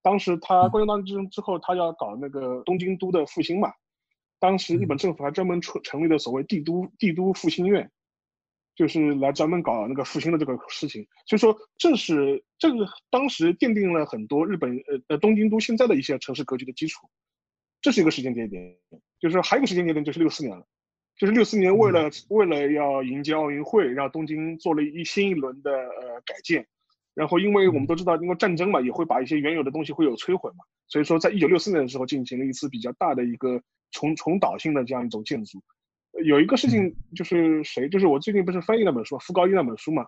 当时他关东大地震之后，他要搞那个东京都的复兴嘛。当时日本政府还专门成成立了所谓帝都帝都复兴院，就是来专门搞那个复兴的这个事情。所以说，这是这个当时奠定了很多日本呃呃东京都现在的一些城市格局的基础。这是一个时间节点，就是说还有一个时间节点就是六四年了，就是六四年为了为了要迎接奥运会，让东京做了一新一轮的呃改建。然后，因为我们都知道，因为战争嘛，也会把一些原有的东西会有摧毁嘛，所以说，在一九六四年的时候进行了一次比较大的一个重重蹈性的这样一种建筑。有一个事情就是谁，就是我最近不是翻译那本书，傅高义那本书嘛，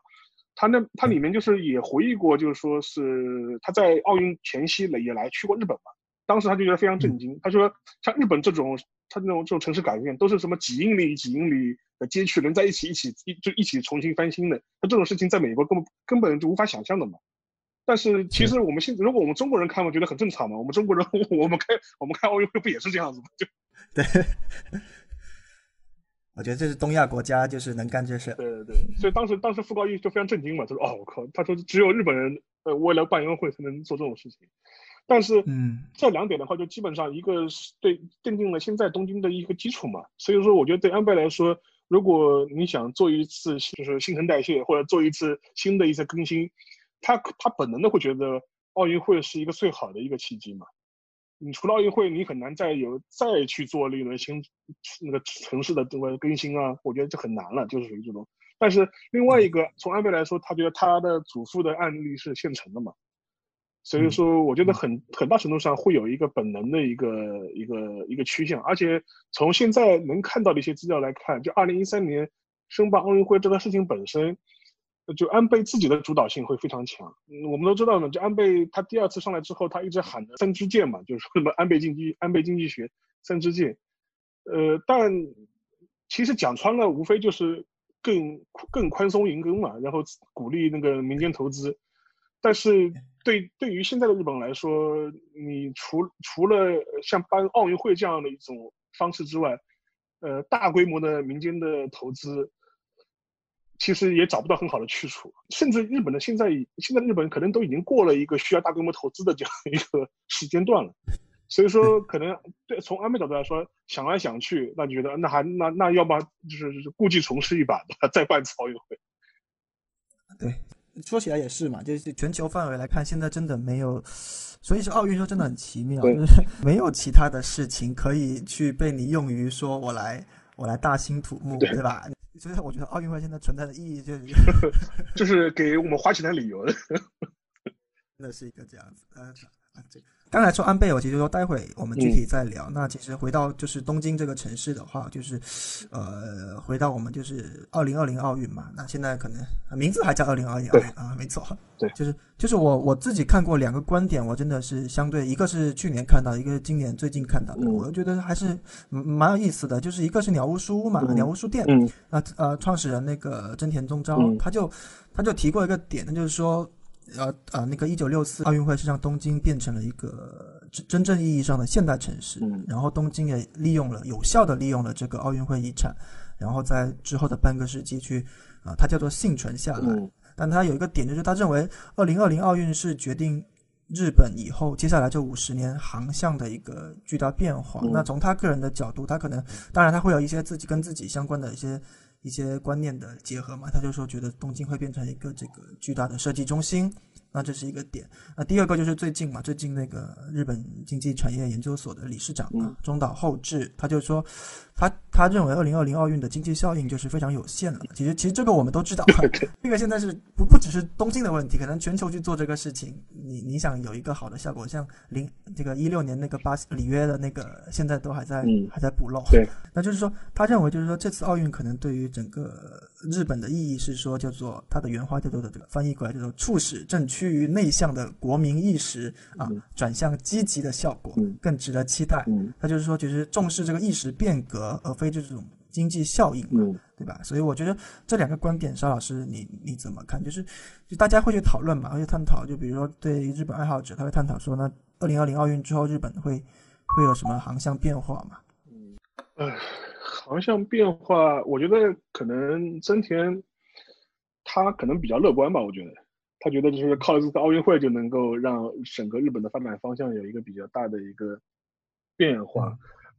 他那他里面就是也回忆过，就是说是他在奥运前夕也来去过日本嘛，当时他就觉得非常震惊，他说像日本这种他那种这种城市改变都是什么几英里几英里。的街区连在一起，一起一就一起重新翻新的，那这种事情在美国根本根本就无法想象的嘛。但是其实我们现如果我们中国人看，我觉得很正常嘛。我们中国人，(laughs) 我们开我们开奥运会不也是这样子吗？就 (laughs) 对，我觉得这是东亚国家就是能干这事。对对对，所以当时当时傅高义就非常震惊嘛，他说：“哦，我靠！”他说：“只有日本人呃为了办奥运会才能做这种事情。”但是，嗯，这两点的话，就基本上一个是对奠定了现在东京的一个基础嘛。所以说，我觉得对安倍来说。如果你想做一次就是新陈代谢，或者做一次新的一次更新，他他本能的会觉得奥运会是一个最好的一个契机嘛。你除了奥运会，你很难再有再去做那轮新那个城市的这个更新啊，我觉得就很难了，就是属于这种。但是另外一个从安倍来说，他觉得他的祖父的案例是现成的嘛。所以说，我觉得很很大程度上会有一个本能的一个一个一个趋向，而且从现在能看到的一些资料来看，就二零一三年申办奥运会这个事情本身，就安倍自己的主导性会非常强。我们都知道呢，就安倍他第二次上来之后，他一直喊的三支箭嘛，就是什么安倍经济安倍经济学三支箭。呃，但其实讲穿了，无非就是更更宽松银根嘛，然后鼓励那个民间投资。但是对对于现在的日本来说，你除除了像办奥运会这样的一种方式之外，呃，大规模的民间的投资，其实也找不到很好的去处。甚至日本的现在现在日本可能都已经过了一个需要大规模投资的这样一个 (laughs) 时间段了。所以说，可能对从安倍角度来说，想来想去，那觉得那还那那要么就是故技重施一把，(laughs) 再办次奥运会。对。说起来也是嘛，就是全球范围来看，现在真的没有，所以说奥运说真的很奇妙，就是 (laughs) 没有其他的事情可以去被你用于说我来我来大兴土木，对吧？所以我觉得奥运会现在存在的意义就是 (laughs) 就是给我们花钱的理由，真的是一个这样子，呃，这个。刚才说安倍，我其实说待会我们具体再聊。那其实回到就是东京这个城市的话，就是，呃，回到我们就是二零二零奥运嘛。那现在可能名字还叫二零二零奥运啊，没错。对，就是就是我我自己看过两个观点，我真的是相对，一个是去年看到，一个是今年最近看到的，我觉得还是蛮有意思的。就是一个是鸟屋书屋嘛，鸟屋书店，那呃创始人那个真田宗昭，他就他就提过一个点，那就是说。呃呃，那个一九六四奥运会是让东京变成了一个真真正意义上的现代城市，然后东京也利用了有效的利用了这个奥运会遗产，然后在之后的半个世纪去啊，它叫做幸存下来。但他有一个点，就是他认为二零二零奥运是决定日本以后接下来这五十年航向的一个巨大变化。那从他个人的角度，他可能当然他会有一些自己跟自己相关的一些。一些观念的结合嘛，他就说觉得东京会变成一个这个巨大的设计中心。那这是一个点。那第二个就是最近嘛，最近那个日本经济产业研究所的理事长啊，中岛厚志，他就说，他他认为二零二零奥运的经济效应就是非常有限了。其实其实这个我们都知道，这个现在是不不只是东京的问题，可能全球去做这个事情，你你想有一个好的效果，像零这个一六年那个巴里约的那个，现在都还在还在补漏。对，(laughs) 那就是说，他认为就是说这次奥运可能对于整个日本的意义是说叫做他的原话叫做的这个翻译过来叫做促使政区。趋于内向的国民意识啊，转向积极的效果更值得期待。他就是说，其实重视这个意识变革，而非这种经济效应嘛，对吧？所以我觉得这两个观点，邵老师你你怎么看？就是就大家会去讨论嘛，会去探讨。就比如说对日本爱好者，他会探讨说，那二零二零奥运之后，日本会会有什么航向变化嘛？嗯，呃，航向变化，我觉得可能真田他可能比较乐观吧，我觉得。他觉得就是靠这次奥运会就能够让整个日本的发展方向有一个比较大的一个变化，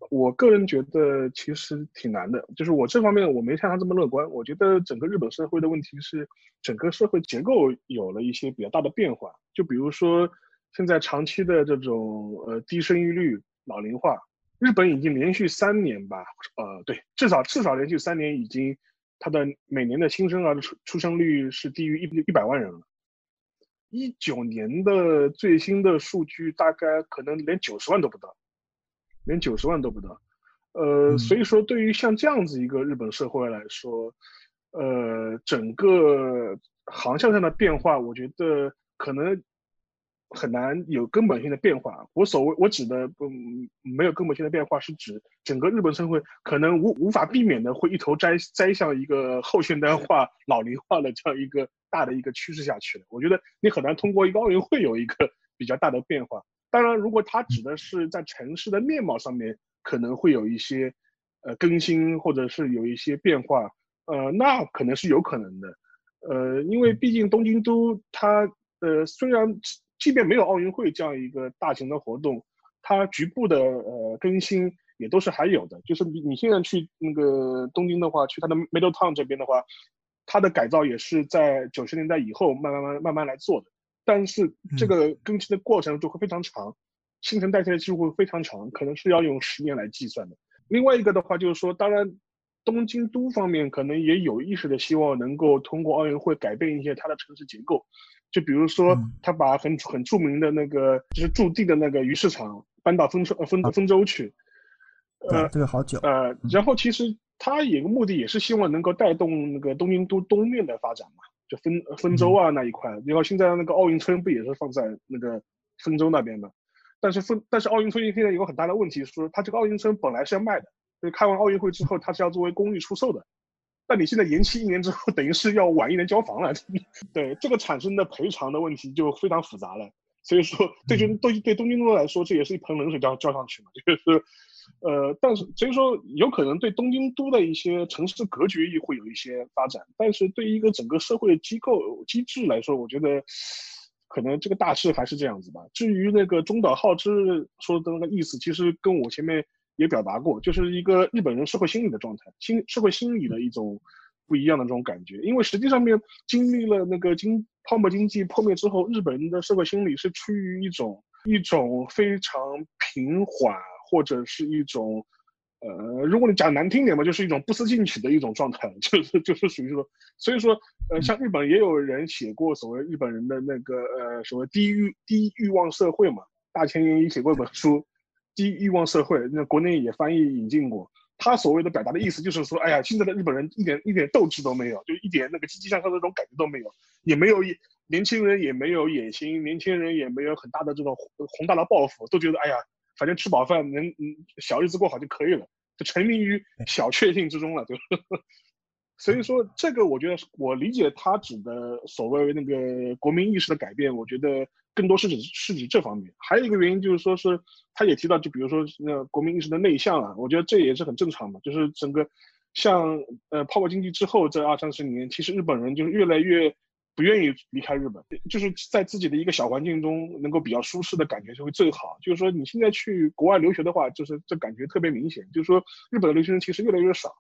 我个人觉得其实挺难的，就是我这方面我没像他这么乐观。我觉得整个日本社会的问题是，整个社会结构有了一些比较大的变化。就比如说现在长期的这种呃低生育率、老龄化，日本已经连续三年吧，呃，对，至少至少连续三年已经，它的每年的新生儿的出出生率是低于一一百万人了。一九年的最新的数据大概可能连九十万都不到。连九十万都不到，呃，所以说对于像这样子一个日本社会来说，呃，整个航向上的变化，我觉得可能很难有根本性的变化。我所谓我指的不没有根本性的变化，是指整个日本社会可能无无法避免的会一头栽栽向一个后现代化、老龄化的这样一个大的一个趋势下去了。我觉得你很难通过一个奥运会有一个比较大的变化。当然，如果它指的是在城市的面貌上面可能会有一些呃更新，或者是有一些变化，呃，那可能是有可能的，呃，因为毕竟东京都它呃虽然即便没有奥运会这样一个大型的活动，它局部的呃更新也都是还有的。就是你你现在去那个东京的话，去它的 Middle Town 这边的话，它的改造也是在九十年代以后慢慢慢慢慢来做的。但是这个更新的过程就会非常长，新陈代谢的期会非常长，可能是要用十年来计算的。另外一个的话就是说，当然东京都方面可能也有意识的希望能够通过奥运会改变一些它的城市结构，就比如说他把很很著名的那个就是驻地的那个鱼市场搬到丰州呃丰丰州去，呃这个好久呃，然后其实他有个目的也是希望能够带动那个东京都东面的发展嘛。就丰丰州啊那一块，然后现在那个奥运村不也是放在那个丰州那边的？但是丰但是奥运村现在有个很大的问题，是它这个奥运村本来是要卖的，就开完奥运会之后它是要作为公寓出售的，但你现在延期一年之后，等于是要晚一年交房了。(laughs) 对这个产生的赔偿的问题就非常复杂了。所以说，对就对对东京都来说，这也是一盆冷水浇浇上去嘛，(laughs) 就是。呃，但是所以说有可能对东京都的一些城市格局也会有一些发展，但是对于一个整个社会机构机制来说，我觉得可能这个大势还是这样子吧。至于那个中岛浩之说的那个意思，其实跟我前面也表达过，就是一个日本人社会心理的状态，心社会心理的一种不一样的这种感觉。因为实际上面经历了那个经泡沫经济破灭之后，日本人的社会心理是处于一种一种非常平缓。或者是一种，呃，如果你讲难听点嘛，就是一种不思进取的一种状态，(laughs) 就是就是属于说，所以说，呃，像日本也有人写过所谓日本人的那个呃所谓低欲低欲望社会嘛，大前研一写过一本书《低欲望社会》，那国内也翻译引进过。他所谓的表达的意思就是说，哎呀，现在的日本人一点一点斗志都没有，就一点那个积极向上的那种感觉都没有，也没有年轻人也没有野心，年轻人也没有很大的这种宏大的抱负，都觉得哎呀。反正吃饱饭能嗯小日子过好就可以了，就沉迷于小确幸之中了，就 (laughs) 所以说这个我觉得我理解他指的所谓那个国民意识的改变，我觉得更多是指是指这方面。还有一个原因就是说是他也提到，就比如说那国民意识的内向啊，我觉得这也是很正常的，就是整个像呃泡沫经济之后这二三十年，其实日本人就是越来越。不愿意离开日本，就是在自己的一个小环境中能够比较舒适的感觉就会最好。就是说，你现在去国外留学的话，就是这感觉特别明显。就是说，日本的留学生其实越来越少，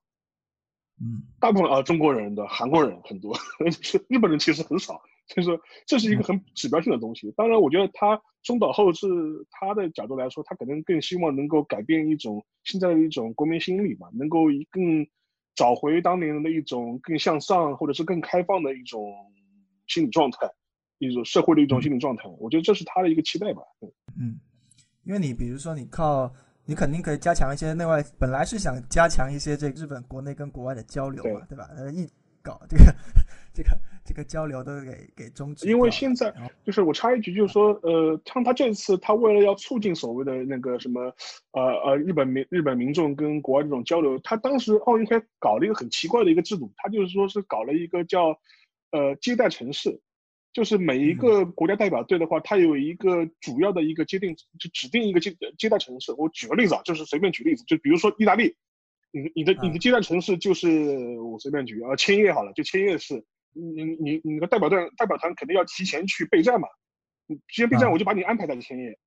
嗯，大部分啊中国人的韩国人很多，(laughs) 是日本人其实很少。所以说，这是一个很指标性的东西。当然，我觉得他中岛后是他的角度来说，他可能更希望能够改变一种现在的一种国民心理嘛，能够更找回当年的一种更向上或者是更开放的一种。心理状态，一种社会的一种心理状态，我觉得这是他的一个期待吧。嗯，因为你比如说，你靠你肯定可以加强一些内外，本来是想加强一些这日本国内跟国外的交流嘛，对吧？呃，一搞这个这个 (laughs) 这个交流都给给终止。因为现在就是我插一句，就是说，呃，像他这次他为了要促进所谓的那个什么，呃呃，日本民日本民众跟国外这种交流，他当时奥运会搞了一个很奇怪的一个制度，他就是说是搞了一个叫。呃，接待城市，就是每一个国家代表队的话，它有一个主要的一个接定，就指定一个接接待城市。我举个例子啊，就是随便举例子，就比如说意大利，你你的你的接待城市就是我随便举啊，千叶好了，就千叶市，你你你的代表队代表团肯定要提前去备战嘛，你提前备战，我就把你安排在千叶。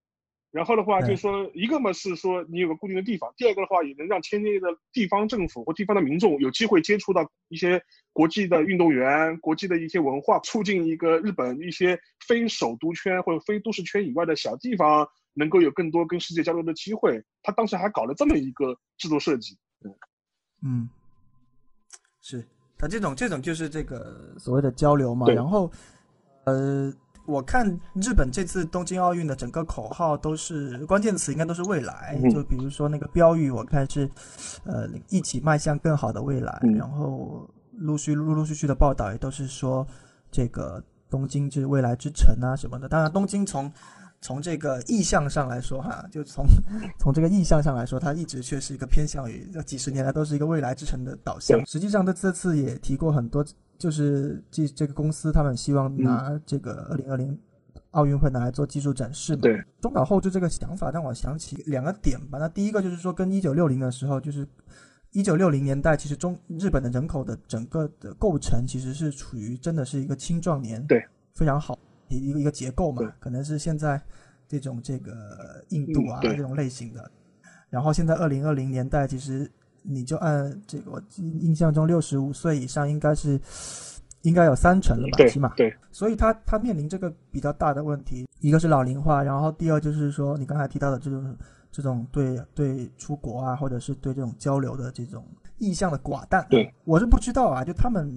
然后的话，就是说，一个嘛是说你有个固定的地方，第二个的话也能让千叶的地方政府或地方的民众有机会接触到一些国际的运动员、国际的一些文化，促进一个日本一些非首都圈或者非都市圈以外的小地方能够有更多跟世界交流的机会。他当时还搞了这么一个制度设计。嗯，是，他这种这种就是这个所谓的交流嘛。然后，呃，我看日本这次东京奥运的整个口号都是关键词，应该都是未来。嗯就比如说那个标语，我看是，呃，一起迈向更好的未来。嗯然后陆续陆陆续续的报道也都是说，这个东京是未来之城啊什么的。当然，东京从从这个意向上来说，哈，就从 (laughs) 从这个意向上来说，它一直却是一个偏向于这几十年来都是一个未来之城的导向。实际上，这这次也提过很多，就是这这个公司他们希望拿这个二零二零奥运会拿来做技术展示嘛。对，中岛后置这个想法让我想起两个点吧。那第一个就是说，跟一九六零的时候，就是一九六零年代，其实中日本的人口的整个的构成其实是处于真的是一个青壮年，对，非常好一一个一个结构嘛，可能是现在这种这个印度啊、嗯这种类型的。然后现在二零二零年代，其实你就按这个，我印象中六十五岁以上应该是应该有三成了吧，起码。对，所以他他面临这个比较大的问题，一个是老龄化，然后第二就是说你刚才提到的这种这种对对出国啊，或者是对这种交流的这种意向的寡淡。对，我是不知道啊，就他们。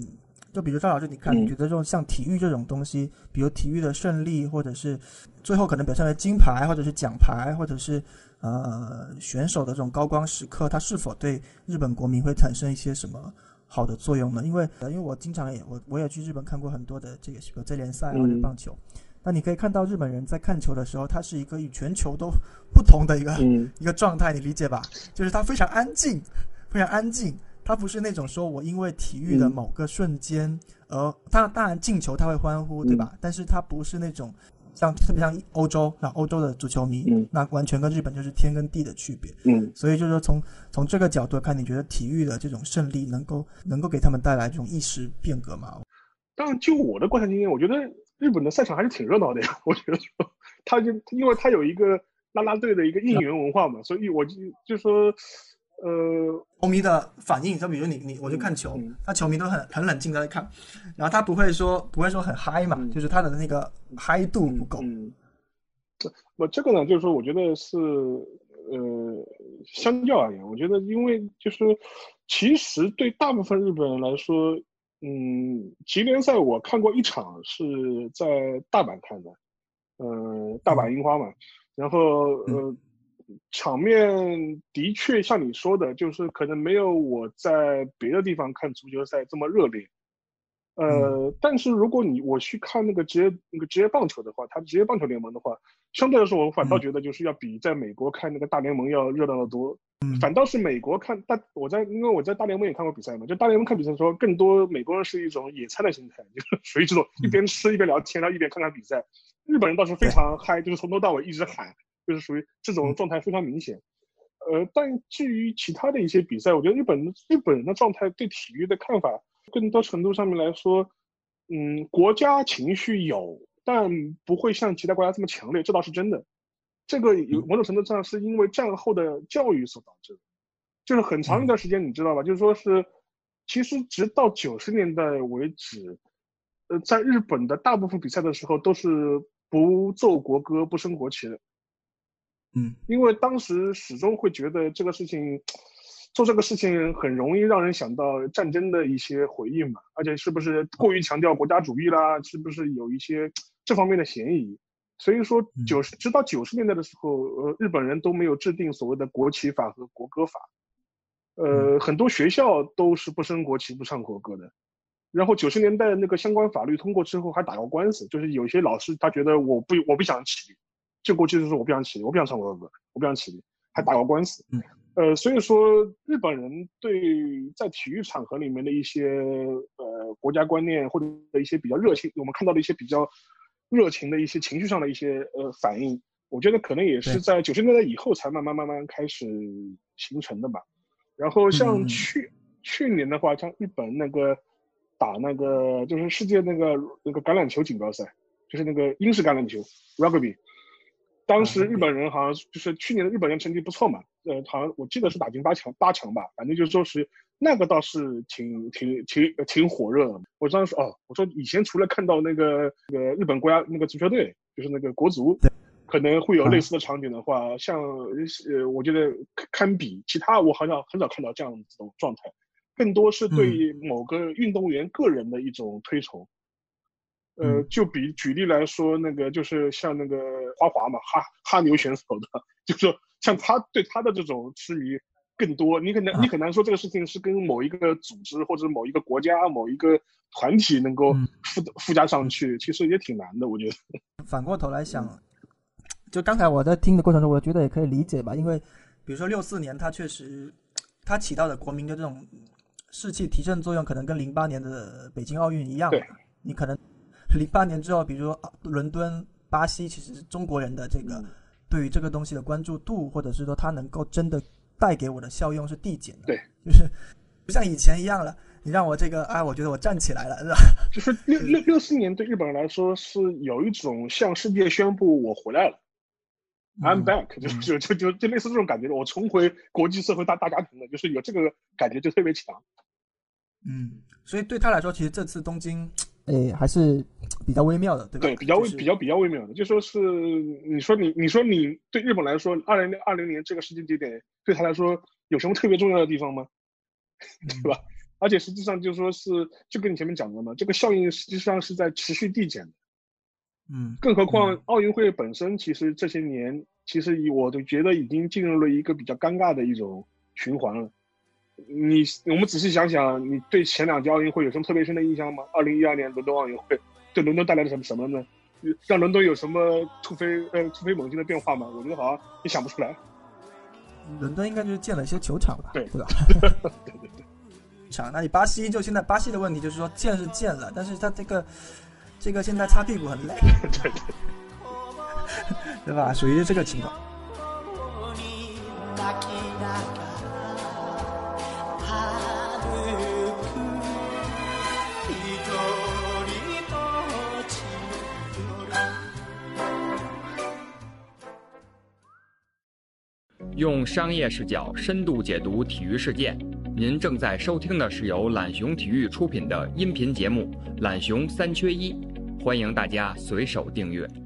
就比如赵老师，你看，嗯你觉得这种像体育这种东西，比如体育的胜利，或者是最后可能表现为金牌，或者是奖牌，或者是呃选手的这种高光时刻，它是否对日本国民会产生一些什么好的作用呢？因为呃因为我经常也我我也去日本看过很多的这个比如这联赛或者嗯棒球，那你可以看到日本人在看球的时候，他是一个与全球都 (laughs) 不同的一个、嗯一个状态，你理解吧？就是他非常安静，非常安静。他不是那种说我因为体育的嗯某个瞬间，而他当然进球他会欢呼，对吧？但是他不是那种像特别像欧洲，那欧洲的足球迷，嗯那完全跟日本就是天跟地的区别。嗯所以就是说从从这个角度看，你觉得体育的这种胜利能够能够给他们带来这种意识变革吗？当然，就我的观察经验，我觉得日本的赛场还是挺热闹的呀。(laughs) 我觉得，他就因为他有一个啦啦队的一个应援文化嘛，所以我就就说，呃，球迷的反应，就比如你你我去看球嗯，那球迷都很很冷静的在看，然后他不会说不会说很嗨嘛，嗯。就是他的那个嗨度不够。嗯，我这个呢，就是说，我觉得是呃，相较而言，我觉得因为就是其实对大部分日本人来说，嗯，吉联赛我看过一场是在大阪看的，呃，大阪樱花嘛，然后呃，场面的确像你说的，就是可能没有我在别的地方看足球赛这么热烈。呃，但是如果你我去看那个职业那个职业棒球的话，它职业棒球联盟的话，相对来说我反倒觉得就是要比在美国看那个大联盟要热闹得多。嗯反倒是美国看大，我在因为我在大联盟也看过比赛嘛，就大联盟看比赛的时候，更多美国人是一种野餐的心态，就是属于这种一边吃一边聊天，然后一边看看比赛。日本人倒是非常嗨，就是从头到尾一直喊，就是属于这种状态非常明显。呃，但至于其他的一些比赛，我觉得日本日本人的状态对体育的看法，更多程度上面来说，嗯，国家情绪有，但不会像其他国家这么强烈，这倒是真的。这个有某种程度上是因为战后的教育所导致的，就是很长一段时间，你知道吧？就是说是，其实直到九十年代为止，呃，在日本的大部分比赛的时候都是不奏国歌、不升国旗的。嗯。因为当时始终会觉得这个事情，(tsk) 做这个事情很容易让人想到战争的一些回忆嘛，而且是不是过于强调国家主义啦，是不是有一些 (tsk) 这方面的嫌疑？所以说九十直到九十年代的时候，呃，日本人都没有制定所谓的国旗法和国歌法，呃，很多学校都是不升国旗、不唱国歌的。然后九十年代那个相关法律通过之后，还打过官司，就是有些老师他觉得我不我不想起立，这国旗就是我不想起立，我不想唱国歌，我不想起立，还打过官司。嗯，呃，所以说日本人对在体育场合里面的一些呃国家观念或者一些比较热情，我们看到的一些比较热情的一些情绪上的一些呃反应，我觉得可能也是在九十年代以后才慢慢慢慢开始形成的吧。然后嗯像去、去年的话，像日本那个打那个就是世界那个那个橄榄球锦标赛，就是那个英式橄榄球 rugby，当时日本人好像就是去年的日本人成绩不错嘛，呃，好像我记得是打进八强八强吧，反正就是说是那个倒是挺挺挺挺火热的。我当时哦，我说以前除了看到那个那个日本国家那个足球队，就是那个国足，可能会有类似的场景的话，像呃，我觉得堪比其他，我好像很少看到这样子的状态，更多是对某个运动员个人的一种推崇。呃，就比举例来说，那个就是像那个花滑嘛，哈哈牛选手的，就说像他对他的这种痴迷更多。你可能你很难说这个事情是跟某一个组织或者某一个国家、某一个团体能够附附加上去，其实也挺难的，我觉得。(laughs) 反过头来想，就刚才我在听的过程中，我觉得也可以理解吧，因为比如说六四年，他确实他起到的国民的这种士气提振作用，可能跟零八年的北京奥运一样。对，你可能。零八年之后，比如说伦敦、巴西，其实中国人的这个对于这个东西的关注度，或者是说它能够真的带给我的效用是递减的。对，就是不像以前一样了。你让我这个，哎，我觉得我站起来了，是吧？(laughs) 就是六六六四年对日本人来说是有一种向世界宣布我回来了，I'm back，就就就就就类似这种感觉，我重回国际社会大大家庭了，就是有这个感觉就特别强。嗯，所以对他来说，其实这次东京。诶，还是比较微妙的，对吧？对，比较微，比较比较微妙的，就说是你说你你说你对日本来说，二零二零年这个时间节点对他来说有什么特别重要的地方吗？(laughs) 对吧？而且实际上就说是，就跟你前面讲的嘛，这个效应实际上是在持续递减的。嗯，更何况奥运会本身其实这些年其实以我都觉得已经进入了一个比较尴尬的一种循环了。你我们仔细想想，你对前两届奥运会有什么特别深的印象吗？二零一二年伦敦奥运会对伦敦带来了什么什么呢？让伦敦有什么突飞呃突飞猛进的变化吗？我觉得好像也想不出来。伦敦应该就是建了一些球场吧？对对吧？对对对。场，那你巴西就现在巴西的问题就是说建是建了，但是他这个这个现在擦屁股很累，对对，对吧？属于这个情况。用商业视角深度解读体育事件。您正在收听的是由懒熊体育出品的音频节目《懒熊三缺一》，欢迎大家随手订阅。